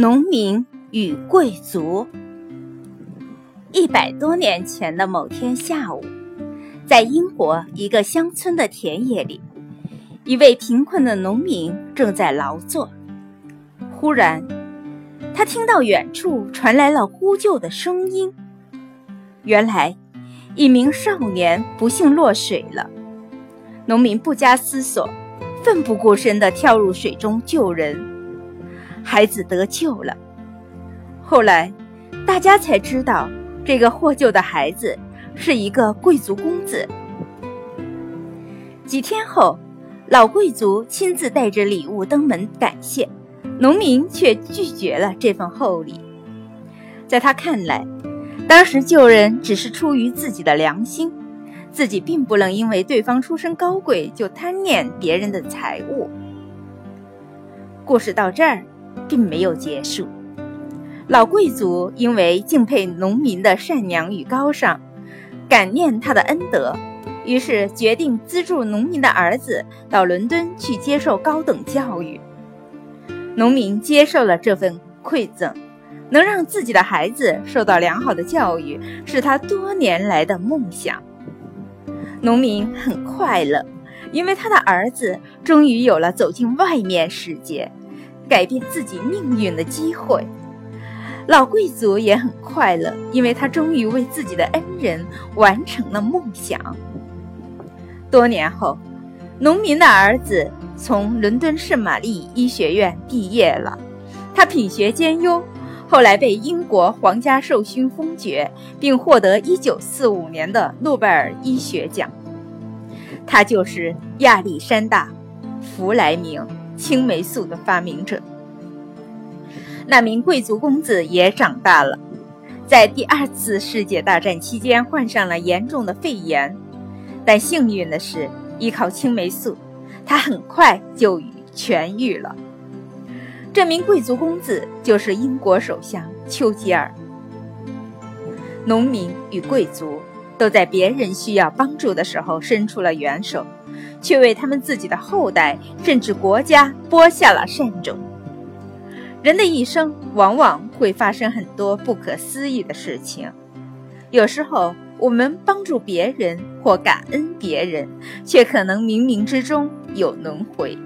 农民与贵族。一百多年前的某天下午，在英国一个乡村的田野里，一位贫困的农民正在劳作。忽然，他听到远处传来了呼救的声音。原来，一名少年不幸落水了。农民不加思索，奋不顾身地跳入水中救人。孩子得救了。后来，大家才知道，这个获救的孩子是一个贵族公子。几天后，老贵族亲自带着礼物登门感谢，农民却拒绝了这份厚礼。在他看来，当时救人只是出于自己的良心，自己并不能因为对方出身高贵就贪念别人的财物。故事到这儿。并没有结束。老贵族因为敬佩农民的善良与高尚，感念他的恩德，于是决定资助农民的儿子到伦敦去接受高等教育。农民接受了这份馈赠，能让自己的孩子受到良好的教育，是他多年来的梦想。农民很快乐，因为他的儿子终于有了走进外面世界。改变自己命运的机会，老贵族也很快乐，因为他终于为自己的恩人完成了梦想。多年后，农民的儿子从伦敦圣玛丽医学院毕业了，他品学兼优，后来被英国皇家授勋封爵，并获得1945年的诺贝尔医学奖。他就是亚历山大·弗莱明。青霉素的发明者，那名贵族公子也长大了，在第二次世界大战期间患上了严重的肺炎，但幸运的是，依靠青霉素，他很快就痊愈了。这名贵族公子就是英国首相丘吉尔。农民与贵族都在别人需要帮助的时候伸出了援手。却为他们自己的后代甚至国家播下了善种。人的一生往往会发生很多不可思议的事情，有时候我们帮助别人或感恩别人，却可能冥冥之中有轮回。